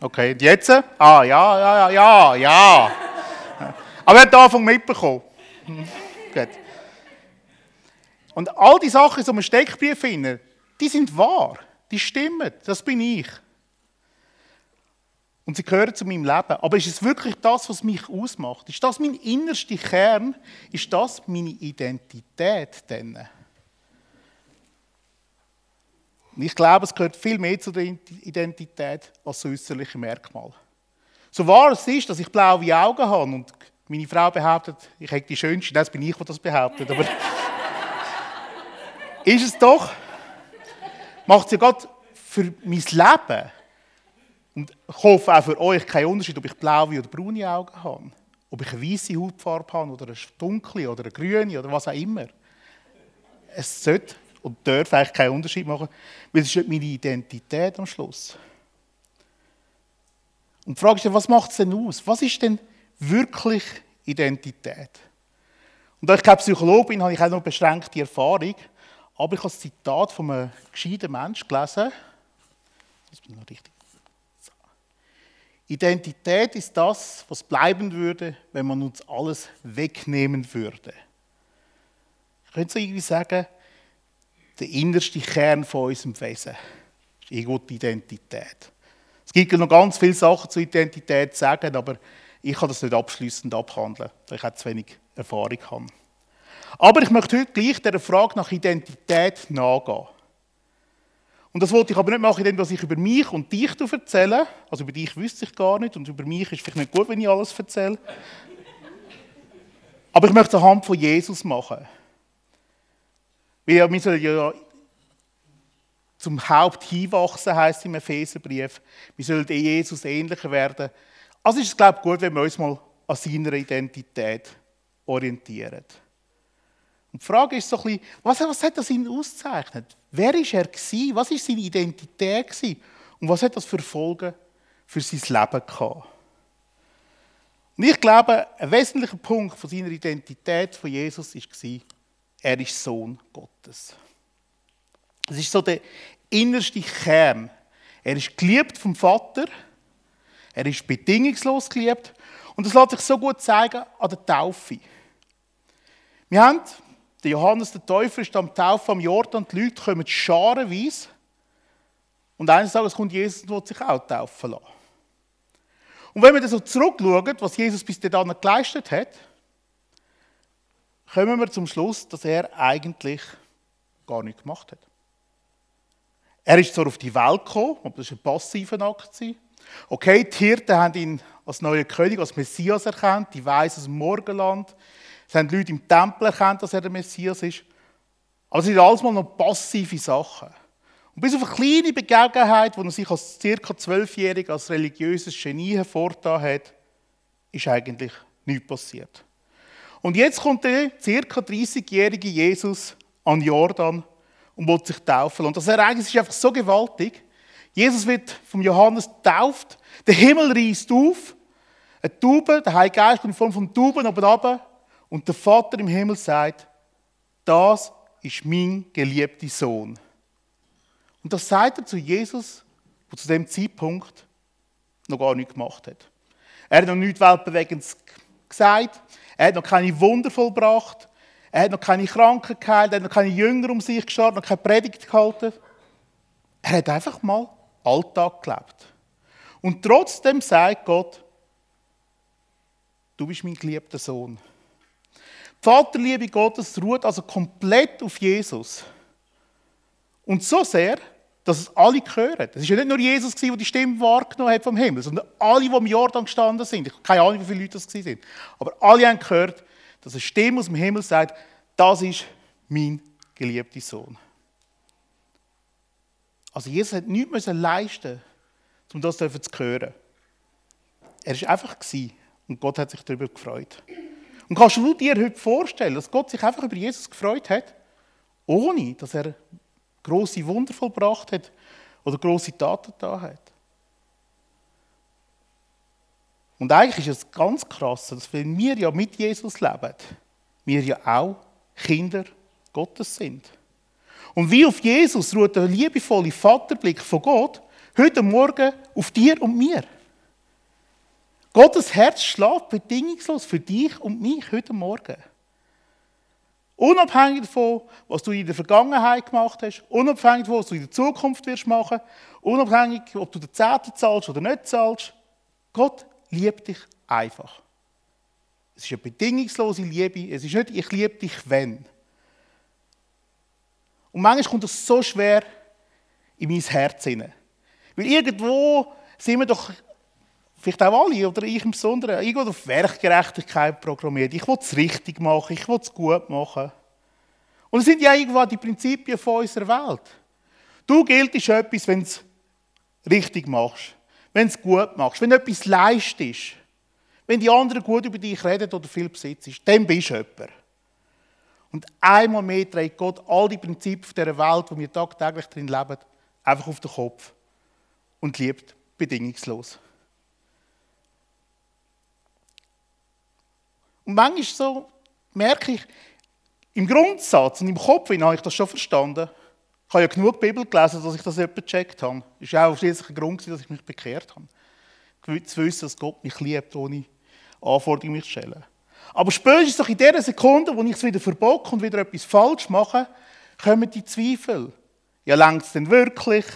Okay, und jetzt? Ah, ja, ja, ja, ja. Aber er hat den Anfang mitbekommen. Gut. Und all die Sachen, die wir Steckbrief finden, die sind wahr. Die stimmen. Das bin ich. Und sie gehören zu meinem Leben. Aber ist es wirklich das, was mich ausmacht? Ist das mein innerster Kern? Ist das meine Identität denn? Und ich glaube, es gehört viel mehr zu der Identität als zu äußerlichen Merkmal. So wahr es ist, dass ich blaue Augen habe und meine Frau behauptet, ich hätte die schönste, das bin ich, der das behauptet. Aber ist es doch, macht es ja gerade für mein Leben und ich hoffe auch für euch keinen Unterschied, ob ich blaue oder braune Augen habe, ob ich eine weiße Hautfarbe habe oder eine dunkle oder eine grüne oder was auch immer. Es sollte und darf eigentlich keinen Unterschied machen, weil es ist meine Identität am Schluss. Und die Frage ist dann, was macht es denn aus? Was ist denn wirklich Identität? Und da ich kein Psychologe bin, habe ich auch noch beschränkte Erfahrung. Aber ich habe das Zitat von einem gescheiten Menschen gelesen. Das bin noch richtig. Identität ist das, was bleiben würde, wenn man uns alles wegnehmen würde. Ich könnte irgendwie sagen, der innerste Kern von unserem Wesen ist irgendwo die Identität. Es gibt noch ganz viele Sachen zur Identität zu sagen, aber ich kann das nicht abschließend abhandeln, da ich auch zu wenig Erfahrung habe. Aber ich möchte heute gleich der Frage nach Identität nachgehen. Und das wollte ich aber nicht machen, indem ich über mich und dich erzähle. Also über dich wüsste ich gar nicht und über mich ist vielleicht nicht gut, wenn ich alles erzähle. Aber ich möchte es anhand von Jesus machen. Wir sollen ja zum Haupt hinwachsen, heisst es im Epheserbrief. Wir sollen Jesus ähnlicher werden. Also ist es, glaube ich, gut, wenn wir uns mal an seiner Identität orientieren. Und die Frage ist so ein bisschen, was, was hat das ihn ausgezeichnet? Wer war er gewesen? Was war seine Identität gewesen? Und was hat das für Folgen für sein Leben gehabt? Und ich glaube, ein wesentlicher Punkt von seiner Identität von Jesus war, er ist Sohn Gottes. Das ist so der innerste Kern. Er ist geliebt vom Vater. Er ist bedingungslos geliebt. Und das lässt sich so gut zeigen an der Taufe. Wir haben, der Johannes der Täufer ist am Taufen am Jordan, die Leute kommen scharenweise. Und eines Tages kommt Jesus und will sich auch taufen lassen. Und wenn wir dann so zurückschauen, was Jesus bis dahin geleistet hat, kommen wir zum Schluss, dass er eigentlich gar nichts gemacht hat. Er ist zwar auf die Welt gekommen, aber das ist ein passiver Akt. Okay, die Hirten haben ihn als neuen König, als Messias erkannt, die Weisen aus dem Morgenland. Es haben Leute im Tempel erkannt, dass er der Messias ist. Aber es sind alles mal noch passive Sachen. Und bis auf eine kleine Begebenheit, wo er sich als ca. zwölfjähriger als religiöses Genie hervorgetan hat, ist eigentlich nichts passiert. Und jetzt kommt der ca. 30-jährige Jesus an Jordan und will sich taufen. Und das Ereignis ist einfach so gewaltig. Jesus wird vom Johannes getauft, der Himmel reißt auf, eine Taube, der Heilige Geist kommt in Form von Tauben oben runter und der Vater im Himmel sagt, das ist mein geliebter Sohn. Und das sagt er zu Jesus, der zu dem Zeitpunkt noch gar nichts gemacht hat. Er hat noch nichts Weltbewegendes gesagt, er hat noch keine Wunder vollbracht. Er hat noch keine Kranken geheilt. Er hat noch keine Jünger um sich geschaut, noch keine Predigt gehalten. Er hat einfach mal Alltag gelebt. Und trotzdem sagt Gott, du bist mein geliebter Sohn. Die Vaterliebe Gottes ruht also komplett auf Jesus. Und so sehr, dass es alle hören. Es ist ja nicht nur Jesus, der die Stimme wahrgenommen hat vom Himmel, sondern alle, die im Jordan gestanden sind. Ich habe keine Ahnung, wie viele Leute das waren. Aber alle haben gehört, dass eine Stimme aus dem Himmel sagt, das ist mein geliebter Sohn. Also Jesus hat nichts leisten um das zu hören. Er war einfach und Gott hat sich darüber gefreut. Und kannst du dir heute vorstellen, dass Gott sich einfach über Jesus gefreut hat, ohne dass er große Wunder vollbracht hat oder große Taten da hat. Und eigentlich ist es ganz krass, dass wenn wir ja mit Jesus leben, wir ja auch Kinder Gottes sind. Und wie auf Jesus ruht der liebevolle Vaterblick von Gott heute Morgen Auf dir und mir. Gottes Herz schlägt bedingungslos für dich und mich heute Morgen. Unabhängig davon, was du in der Vergangenheit gemacht hast, unabhängig davon, was du in der Zukunft wirst machen, unabhängig, ob du den Zehnten zahlst oder nicht zahlst, Gott liebt dich einfach. Es ist eine bedingungslose Liebe. Es ist nicht, ich liebe dich, wenn. Und manchmal kommt das so schwer in mein Herz hinein. Weil irgendwo sind wir doch, vielleicht auch alle, oder ich im Besonderen, irgendwo auf Werkgerechtigkeit programmiert. Ich will es richtig machen, ich will es gut machen. Und es sind ja irgendwo die Prinzipien von unserer Welt. Du giltest etwas, wenn du es richtig machst, wenn du es gut machst, wenn du etwas leistest, wenn die anderen gut über dich reden oder viel besitzt, dann bist du jemand. Und einmal mehr trägt Gott all die Prinzipien dieser Welt, wo wir tagtäglich drin leben, einfach auf den Kopf und liebt bedingungslos. Und manchmal so merke ich, im Grundsatz und im Kopf habe ich das schon verstanden. Ich habe ja genug Bibel gelesen, dass ich das etwa gecheckt habe. Das war auch schließlich ein Grund, dass ich mich bekehrt habe. Zu wissen, dass Gott mich liebt, ohne Anforderungen mich zu stellen. Aber spätestens in der Sekunde, wo ich es wieder verbocke und wieder etwas falsch mache, kommen die Zweifel. Ja, längt es denn wirklich?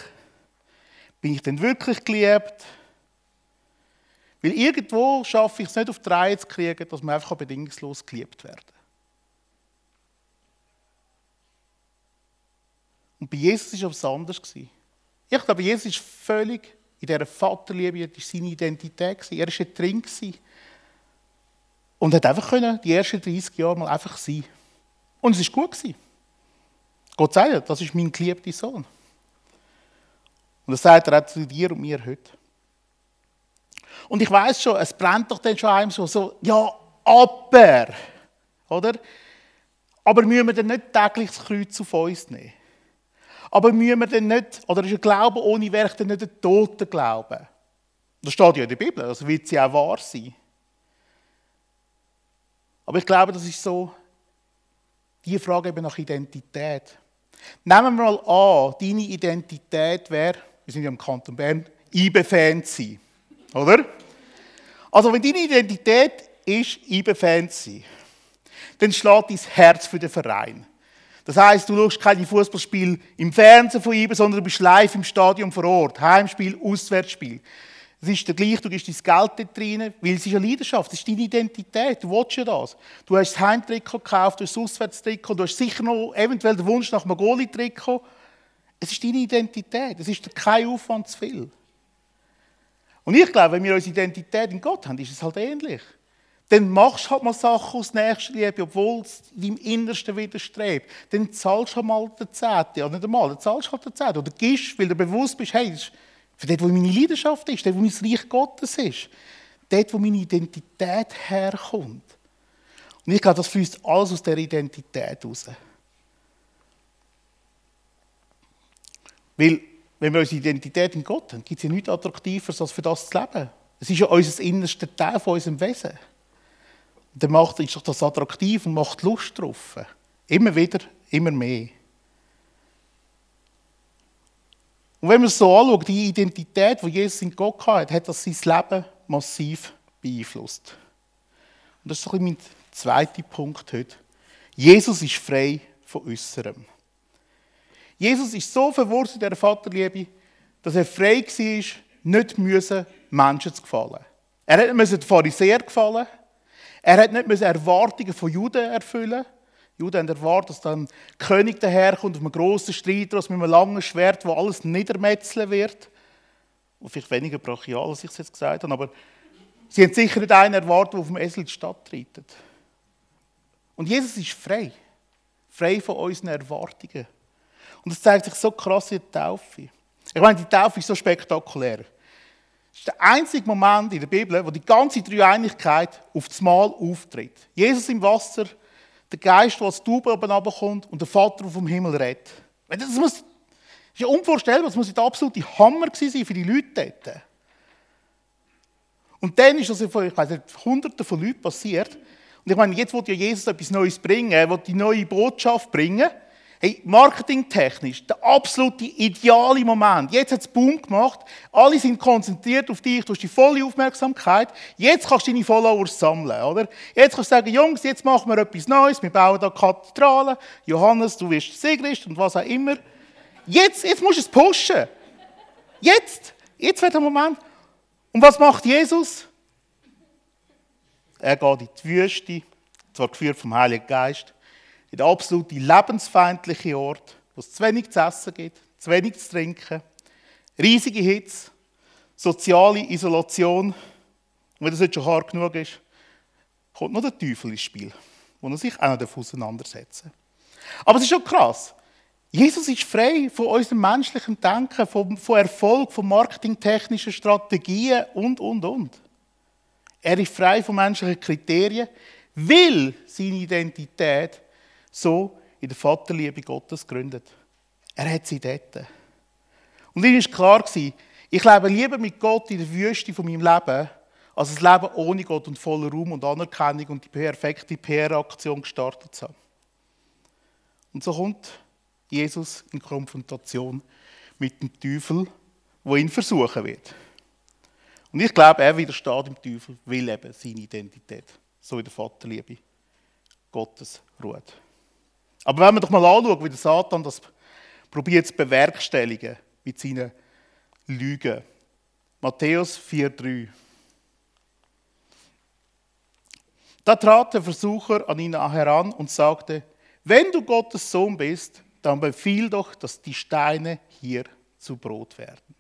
Bin ich denn wirklich geliebt? Weil irgendwo schaffe ich es nicht auf die Reihe zu kriegen, dass man einfach bedingungslos geliebt werden Und bei Jesus war es anders. Ich glaube, Jesus ist völlig in dieser Vaterliebe, das war seine Identität. Er war drin und hat einfach können, die ersten 30 Jahre mal einfach sein. Und es war gut. Gott sagt, das ist mein geliebter Sohn. Und das sagt er auch zu dir und mir heute. Und ich weiß schon, es brennt doch dann schon einem so, so ja, aber, oder? Aber müssen wir dann nicht täglich das Kreuz auf uns nehmen? Aber müssen wir dann nicht, oder ist ein Glaube ohne Werk dann nicht ein toter Glaube? Das steht ja in der Bibel, also wird sie auch wahr sein. Aber ich glaube, das ist so die Frage eben nach Identität. Nehmen wir mal an, deine Identität wäre, wir sind ja im Kanton Bern, IB-Fan sein. Oder? Also, wenn deine Identität ist, IB-Fan sein, dann schlägt dein Herz für den Verein. Das heißt, du schaust keine Fußballspiel im Fernsehen von IBE, sondern du bist live im Stadion vor Ort. Heimspiel, Auswärtsspiel. Es ist der gleiche, du gibst dein Geld dort rein, weil es ist eine Leidenschaft, es ist deine Identität, du willst ja das. Du hast das Heimtrikot gekauft, du hast das Auswärtstrikot, du hast sicher noch eventuell den Wunsch nach einem Goalie-Trikot. Es ist deine Identität, es ist kein Aufwand zu viel. Und ich glaube, wenn wir unsere Identität in Gott haben, ist es halt ähnlich. Dann machst du halt mal Sachen aus Nächstenliebe, obwohl es deinem Innersten widerstrebt. Dann zahlst du halt mal den Zehnten, ja nicht einmal, dann zahlst du halt den Zehnten. Oder gibst, weil du bewusst bist, hey, das ist für dort, wo meine Leidenschaft ist, dort, wo mein Reich Gottes ist. Dort, wo meine Identität herkommt. Und ich glaube, das fließt alles aus der Identität raus. Weil, wenn wir unsere Identität in Gott haben, gibt es ja nichts Attraktiveres, als für das zu leben. Es ist ja unser innerster Teil von unserem Wesen. Und dann macht, ist doch das attraktiv und macht Lust drauf. Immer wieder, immer mehr. Und wenn man es so anschaut, die Identität, die Jesus in Gott hatte, hat das sein Leben massiv beeinflusst. Und das ist mein zweiter Punkt heute. Jesus ist frei von Äußerem. Jesus ist so verwurzelt in der Vaterliebe, dass er frei war, nicht müssen, Menschen zu gefallen. Er hat nicht den Pharisäer gefallen. Er hat nicht Erwartungen von Juden erfüllen die Juden haben erwartet, dass dann König daherkommt, auf einem grossen Streiter, mit einem langen Schwert, wo alles niedermetzeln wird. Und vielleicht weniger brachial, als ich es jetzt gesagt habe, aber sie haben sicher nicht einen erwartet, der auf dem Esel die Stadt reitet. Und Jesus ist frei. Frei von unseren Erwartungen. Und das zeigt sich so krass in der Taufe. Ich meine, die Taufe ist so spektakulär. Das ist der einzige Moment in der Bibel, wo die ganze Dreieinigkeit auf das Mal auftritt. Jesus im Wasser, der Geist, der als Taube oben runterkommt und der Vater, der vom Himmel redet. Das, muss, das ist ja unvorstellbar, das muss der absolute Hammer sein für die Leute dort. Und dann ist das vor, ich weiß Hunderten von Leuten passiert. Und ich meine, jetzt will ja Jesus etwas Neues bringen, er will die neue Botschaft bringen. Hey, marketingtechnisch, der absolute ideale Moment. Jetzt hat es Boom gemacht. Alle sind konzentriert auf dich. Du hast die volle Aufmerksamkeit. Jetzt kannst du deine Followers sammeln, oder? Jetzt kannst du sagen, Jungs, jetzt machen wir etwas Neues. Wir bauen da Kathedralen. Johannes, du wirst Sigrist und was auch immer. Jetzt, jetzt musst du es pushen. Jetzt. Jetzt wird der Moment. Und was macht Jesus? Er geht in die Wüste, zwar geführt vom Heiligen Geist in den absolut lebensfeindlichen Ort, wo es zu wenig zu essen gibt, zu wenig zu trinken, riesige Hitze, soziale Isolation. Und wenn das nicht schon hart genug ist, kommt noch der Teufel ins Spiel, wo er sich auch noch auseinandersetzen Aber es ist schon krass. Jesus ist frei von unserem menschlichen Denken, von, von Erfolg, von marketingtechnischen Strategien und, und, und. Er ist frei von menschlichen Kriterien, will seine Identität so in der Vaterliebe Gottes gegründet. Er hat sie dort. Und ihm war klar, ich lebe lieber mit Gott in der Wüste von meinem Leben, als ein Leben ohne Gott und voller Ruhm und Anerkennung und die perfekte PR-Aktion gestartet zu haben. Und so kommt Jesus in Konfrontation mit dem Teufel, wo ihn versuchen wird. Und ich glaube, er widersteht dem Teufel, will eben seine Identität, so in der Vaterliebe Gottes ruht. Aber wenn wir doch mal anschauen, wie der Satan das probiert zu bewerkstelligen mit seinen Lügen. Matthäus 4,3. Da trat der Versucher an ihn heran und sagte, wenn du Gottes Sohn bist, dann befiehl doch, dass die Steine hier zu Brot werden.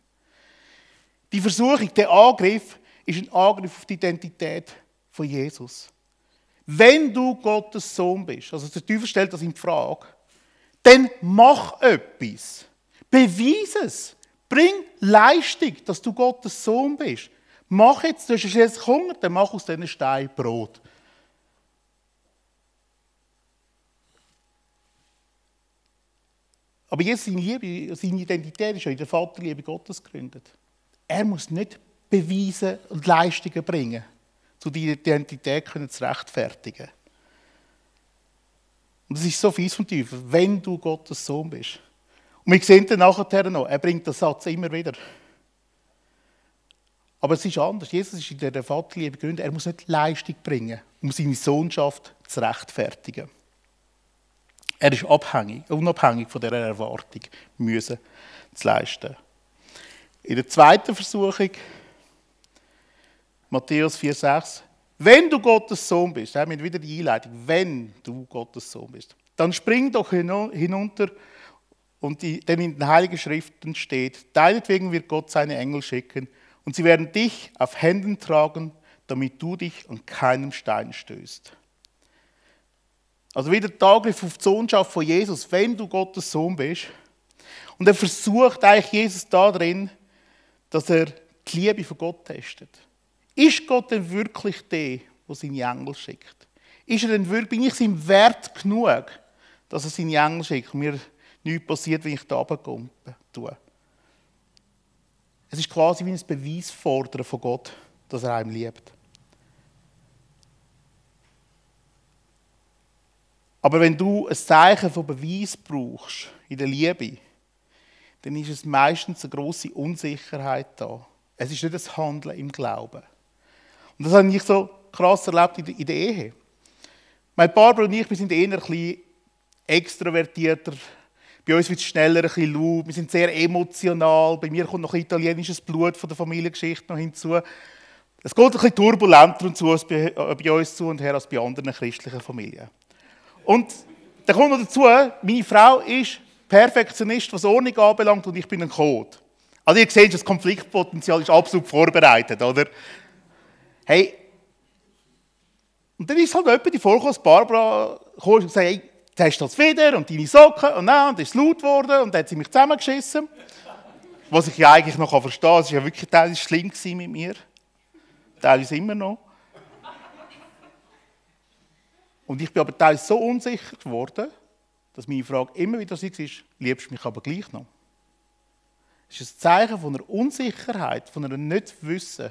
Die Versuchung, der Angriff, ist ein Angriff auf die Identität von Jesus. Wenn du Gottes Sohn bist, also der Teufel stellt das in Frage, dann mach etwas. Beweis es. Bring Leistung, dass du Gottes Sohn bist. Mach jetzt, du hast jetzt Hunger, dann mach aus diesen Steinen Brot. Aber jetzt seine Liebe, seine Identität ist ja in der Vaterliebe Gottes gegründet. Er muss nicht beweisen und Leistungen bringen zu deiner Identität können zu rechtfertigen. Und das ist so fies vom Teufel, wenn du Gottes Sohn bist. Und wir sehen dann nachher noch, er bringt den Satz immer wieder. Aber es ist anders. Jesus ist in der Vaterliebe gegründet. Er muss nicht Leistung bringen, um seine Sohnschaft zu rechtfertigen. Er ist abhängig, unabhängig von dieser Erwartung, müssen zu leisten. In der zweiten Versuchung Matthäus 4,6. Wenn du Gottes Sohn bist, haben wir wieder die Einleitung, wenn du Gottes Sohn bist, dann spring doch hinunter und die, denn in den Heiligen Schriften steht, deinetwegen wird Gott seine Engel schicken und sie werden dich auf Händen tragen, damit du dich an keinem Stein stößt. Also wieder der Angriff auf die Sohnschaft von Jesus, wenn du Gottes Sohn bist. Und er versucht eigentlich Jesus da drin, dass er die Liebe von Gott testet. Ist Gott denn wirklich der, der seine Engel schickt? Ist er denn wirklich, bin ich ihm wert genug, dass er seine Engel schickt und mir nichts passiert, wenn ich da runterkomme? Es ist quasi wie ein Beweisfordern von Gott, dass er einem liebt. Aber wenn du ein Zeichen von Beweis brauchst in der Liebe, dann ist es meistens eine große Unsicherheit da. Es ist nicht das Handeln im Glauben. Und das habe ich so krass erlebt in der Ehe. Meine Barbara und ich, wir sind eher ein bisschen extrovertierter. Bei uns wird es schneller ein bisschen laut. Wir sind sehr emotional. Bei mir kommt noch italienisches Blut von der Familiengeschichte noch hinzu. Es geht ein bisschen turbulenter und zu äh, bei uns zu und her als bei anderen christlichen Familien. Und dann kommt noch dazu, meine Frau ist Perfektionist, was Ordnung anbelangt, und ich bin ein Code. Also ihr seht, das Konfliktpotenzial ist absolut vorbereitet, oder? Hey, und dann ist halt jemand die vorgekommen, Barbara kam und gesagt, hey, jetzt hast du das wieder und deine Socken und dann, und ist es laut geworden und dann hat sie mich zusammengeschissen. Was ich ja eigentlich noch verstehen kann, es war ja wirklich teilweise schlimm mit mir. Teilweise immer noch. Und ich bin aber teilweise so unsicher geworden, dass meine Frage immer wieder war, liebst du mich aber gleich noch? Das ist ein Zeichen von einer Unsicherheit, von einer Nicht-Wissen,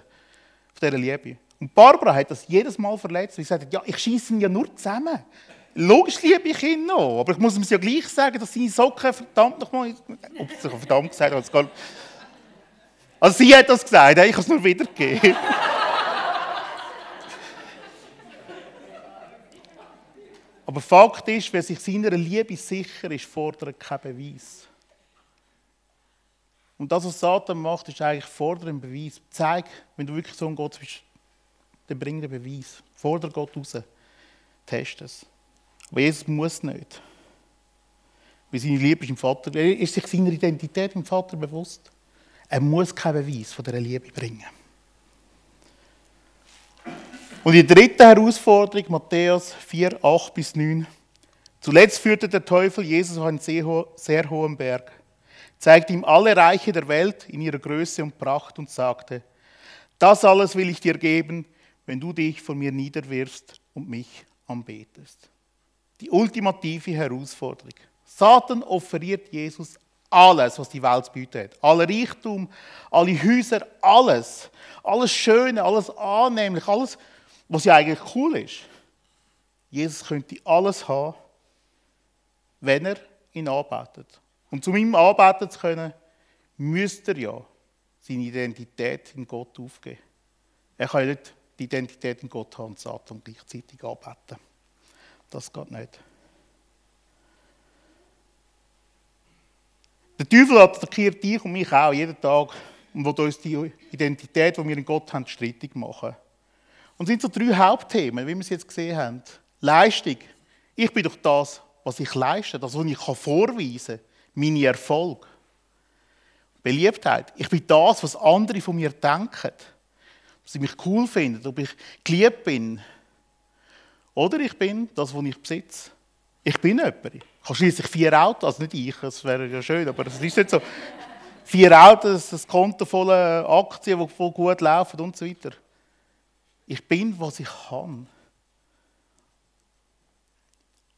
von dieser Liebe. Und Barbara hat das jedes Mal verletzt. Sie sagt, ja, ich schieße ihn ja nur zusammen. Logisch liebe ich ihn noch, aber ich muss ihm ja gleich sagen, dass seine Socken verdammt nochmal. Ob sie verdammt gesagt hat, also sie hat das gesagt, ich kann es nur wiedergeben. aber Fakt ist, wer sich seiner Liebe sicher ist, fordert keinen Beweis. Und das, was Satan macht, ist eigentlich fordern Beweis. Zeig, wenn du wirklich so ein Gott bist, dann bring den Beweis. Forder Gott raus. Test es. Aber Jesus muss nicht. Weil seine Liebe ist im Vater. Er ist sich seiner Identität im Vater bewusst. Er muss keinen Beweis von dieser Liebe bringen. Und die dritte Herausforderung, Matthäus 4, 8 bis 9. Zuletzt führte der Teufel Jesus auf einen sehr hohen Berg, zeigte ihm alle Reiche der Welt in ihrer Größe und Pracht und sagte, das alles will ich dir geben, wenn du dich von mir niederwirfst und mich anbetest. Die ultimative Herausforderung. Satan offeriert Jesus alles, was die Welt zu bieten hat. Alle Reichtum, alle Häuser, alles. Alles Schöne, alles annehmlich, alles, was ja eigentlich cool ist. Jesus könnte alles haben, wenn er ihn arbeitet. Und um ihm arbeiten zu können, müsste er ja seine Identität in Gott aufgeben. Er kann nicht die Identität in Gott haben und Satan gleichzeitig arbeiten. Das geht nicht. Der Teufel attackiert dich und mich auch jeden Tag und will uns die Identität, die wir in Gott haben, strittig machen. Und es sind so drei Hauptthemen, wie wir es jetzt gesehen haben. Leistung. Ich bin doch das, was ich leiste, das, was ich vorweisen kann, meine Erfolge. Beliebtheit. Ich bin das, was andere von mir denken sie mich cool finden, ob ich geliebt bin. Oder ich bin das, was ich besitze. Ich bin jemand. Ich habe schließlich vier Autos, also nicht ich, das wäre ja schön, aber es ist nicht so. Vier Autos, ein Konto voller Aktien, die voll gut laufen und so weiter. Ich bin, was ich kann.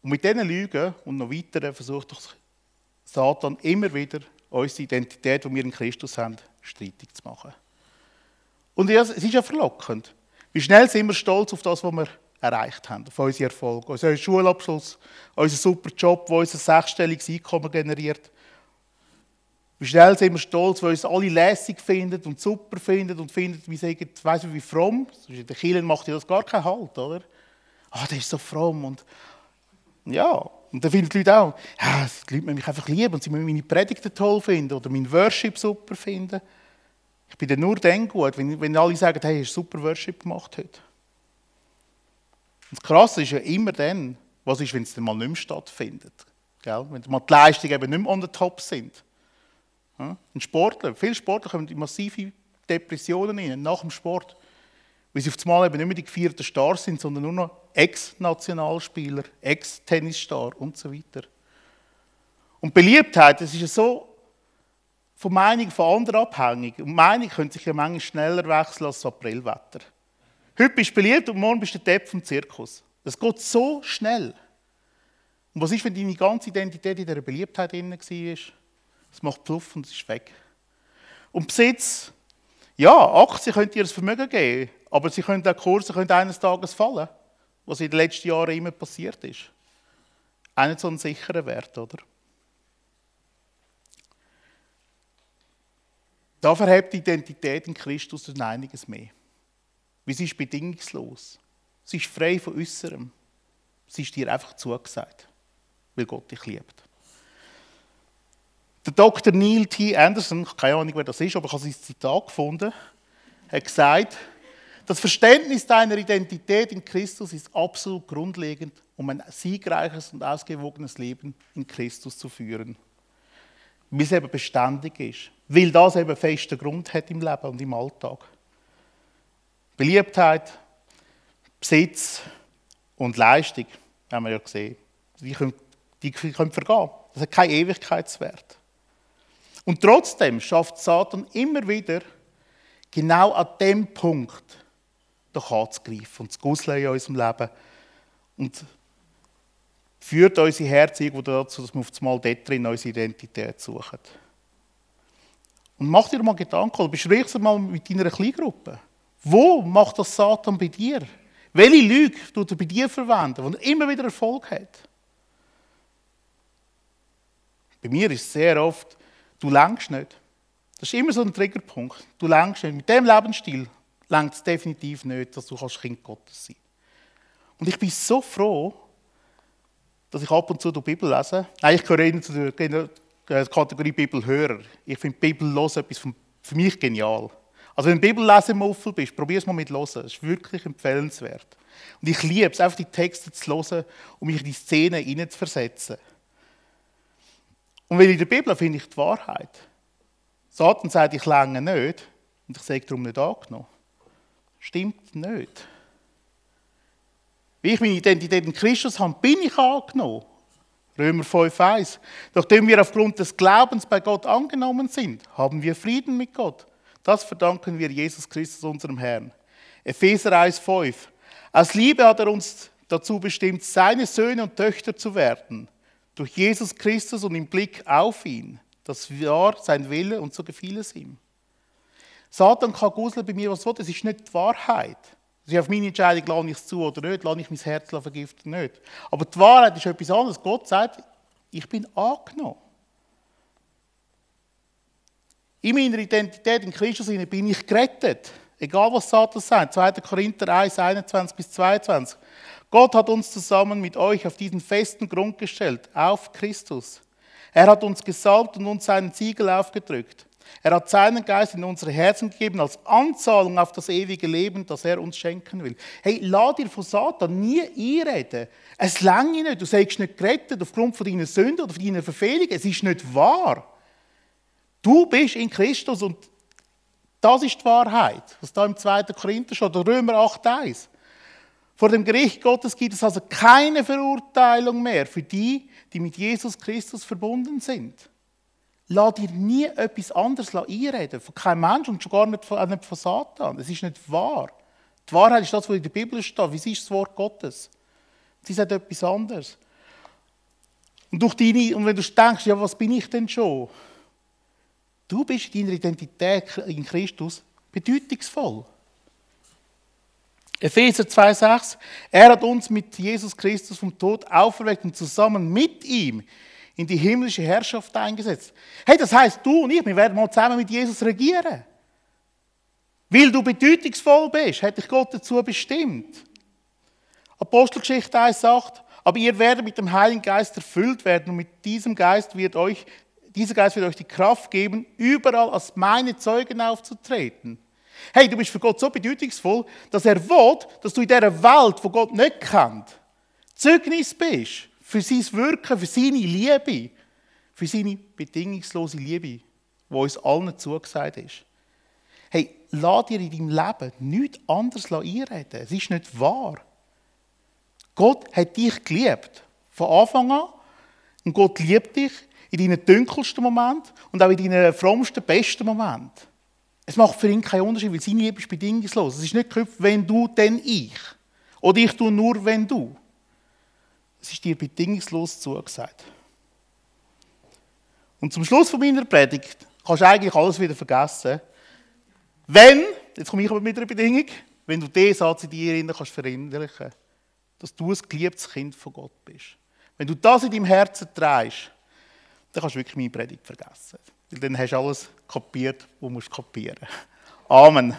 Und mit diesen Lügen und noch weiteren versucht doch Satan immer wieder, unsere Identität, die wir in Christus haben, streitig zu machen. Und es ist ja verlockend. Wie schnell sind wir stolz auf das, was wir erreicht haben, auf unsere Erfolge, unseren Schulabschluss, unseren super Job, der unser sechsstelliges Einkommen generiert. Wie schnell sind wir stolz, weil uns alle lässig finden und super finden und finden, wie sagen, weiss wie fromm. In den Kirchen macht das gar keinen Halt, oder? Ah, der ist so fromm und ja. Und dann finden die Leute auch, ja, die Leute mich einfach lieben und sie müssen meine Predigten toll finden oder meinen Worship super finden. Ich bin nur dann gut, wenn, wenn alle sagen, hey, hast super Worship gemacht heute. Und das Krasse ist ja immer dann, was ist, wenn es dann mal nicht mehr stattfindet. Gell? Wenn mal die Leistungen eben nicht mehr on the top sind. Ja? Ein Sportler, viele Sportler kommen in massive Depressionen rein, nach dem Sport. Weil sie auf einmal eben nicht mehr die gefeierten Stars sind, sondern nur noch Ex-Nationalspieler, Ex-Tennisstar und so weiter. Und Beliebtheit, das ist ja so von Meinung von anderen abhängig. Und Meinung könnte sich ja manchmal schneller wechseln als das Aprilwetter. Heute bist du beliebt und morgen bist du der Depp vom Zirkus. Das geht so schnell. Und was ist, wenn deine ganze Identität in dieser Beliebtheit drin war? Es macht Pluff und es ist weg. Und Besitz, ja, Aktien können dir das Vermögen geben, aber sie können auch Kurse können eines Tages fallen, was in den letzten Jahren immer passiert ist. Nicht so ein sicherer Wert, oder? Da verhebt die Identität in Christus um einiges mehr. Weil sie ist bedingungslos. Sie ist frei von Äußerem. Sie ist dir einfach zugesagt, weil Gott dich liebt. Der Dr. Neil T. Anderson, keine Ahnung, wer das ist, aber ich habe sein Zitat gefunden, hat gesagt, das Verständnis deiner Identität in Christus ist absolut grundlegend, um ein siegreiches und ausgewogenes Leben in Christus zu führen. Es eben beständig ist. Weil das eben festen Grund hat im Leben und im Alltag. Beliebtheit, Besitz und Leistung, haben wir ja gesehen, die können, die können vergehen. Das hat keinen Ewigkeitswert. Und trotzdem schafft Satan immer wieder, genau an dem Punkt doch anzugreifen und zu guseln in unserem Leben. Und führt unsere Herzen dazu, dass wir auf einmal dort drin unsere Identität suchen. Und mach dir mal Gedanken, oder besprich es mal mit deiner Kleingruppe. Wo macht das Satan bei dir? Welche Lüge tut er bei dir verwenden, wo er immer wieder Erfolg hat? Bei mir ist es sehr oft, du längst nicht. Das ist immer so ein Triggerpunkt. Du längst nicht. Mit dem Lebensstil längt es definitiv nicht, dass du Kind Gottes sein Und ich bin so froh, dass ich ab und zu die Bibel lese. Nein, ich gehöre zu der Kategorie Bibelhörer. Ich finde Bibel los etwas für mich genial. Also wenn du Bibellesemuffel bist, probier es mal mit Hören. Das ist wirklich empfehlenswert. Und ich liebe es, einfach die Texte zu hören und mich in die Szene hineinzuversetzen. Und weil in der Bibel finde ich die Wahrheit. Satan sagt, ich länge nicht und ich sage darum nicht angenommen. Stimmt nicht. Wie ich meine Identität in Christus habe, bin ich angenommen. Römer 5,1. Nachdem wir aufgrund des Glaubens bei Gott angenommen sind, haben wir Frieden mit Gott. Das verdanken wir Jesus Christus, unserem Herrn. Epheser 1,5. Aus Liebe hat er uns dazu bestimmt, seine Söhne und Töchter zu werden. Durch Jesus Christus und im Blick auf ihn. Das war sein Wille und so gefiel es ihm. Satan kann guseln bei mir, was will. Das ist nicht die Wahrheit. Das ist auf meine Entscheidung, lade ich es zu oder nicht, lade ich mein Herz vergiften nicht. Aber die Wahrheit ist etwas anderes. Gott sagt, ich bin angenommen. In meiner Identität in Christus bin ich gerettet. Egal was Satan sagt. 2. Korinther 1, 21 bis 22. Gott hat uns zusammen mit euch auf diesen festen Grund gestellt, auf Christus. Er hat uns gesalbt und uns seinen Siegel aufgedrückt. Er hat seinen Geist in unsere Herzen gegeben als Anzahlung auf das ewige Leben, das er uns schenken will. Hey, lass dir von Satan nie einreden. Es lange nicht. Du sagst nicht gerettet aufgrund von deinen Sünden oder von deinen Verfehlungen. Es ist nicht wahr. Du bist in Christus und das ist die Wahrheit, was da im 2. Korinther steht, Römer 8,1. Vor dem Gericht Gottes gibt es also keine Verurteilung mehr für die, die mit Jesus Christus verbunden sind. Lass dir nie etwas anderes einreden, von keinem Menschen und schon gar nicht von, nicht von Satan. Es ist nicht wahr. Die Wahrheit ist das, was in der Bibel steht. Wie ist das Wort Gottes? Sie sagt etwas anderes. Und, durch deine, und wenn du denkst, ja, was bin ich denn schon? Du bist in deiner Identität in Christus bedeutungsvoll. Epheser 2,6 Er hat uns mit Jesus Christus vom Tod auferweckt und zusammen mit ihm in die himmlische Herrschaft eingesetzt. Hey, das heißt, du und ich, wir werden mal zusammen mit Jesus regieren. Weil du bedeutungsvoll bist, hat dich Gott dazu bestimmt. Apostelgeschichte 1 sagt, aber ihr werdet mit dem Heiligen Geist erfüllt werden und mit diesem Geist wird euch, dieser Geist wird euch die Kraft geben, überall als meine Zeugen aufzutreten. Hey, du bist für Gott so bedeutungsvoll, dass er will, dass du in dieser Welt, die Gott nicht kennt, Zeugnis bist für sein Wirken, für seine Liebe, für seine bedingungslose Liebe, die uns allen zugesagt ist. Hey, lass dir in deinem Leben nichts anderes einreden. Es ist nicht wahr. Gott hat dich geliebt. Von Anfang an. Und Gott liebt dich in deinen dunkelsten Momenten und auch in deinen frommsten, besten Momenten. Es macht für ihn keinen Unterschied, weil seine Liebe ist bedingungslos. Es ist nicht geknüpft, wenn du, dann ich. Oder ich tue nur, wenn du. Es ist dir bedingungslos zugesagt. Und zum Schluss von meiner Predigt kannst du eigentlich alles wieder vergessen. Wenn, jetzt komme ich aber mit einer Bedingung, wenn du diesen Satz in dir kannst verinnerlichen dass du ein geliebtes Kind von Gott bist. Wenn du das in deinem Herzen trägst, dann kannst du wirklich meine Predigt vergessen. Weil dann hast du alles kapiert, was du kapieren musst. Amen.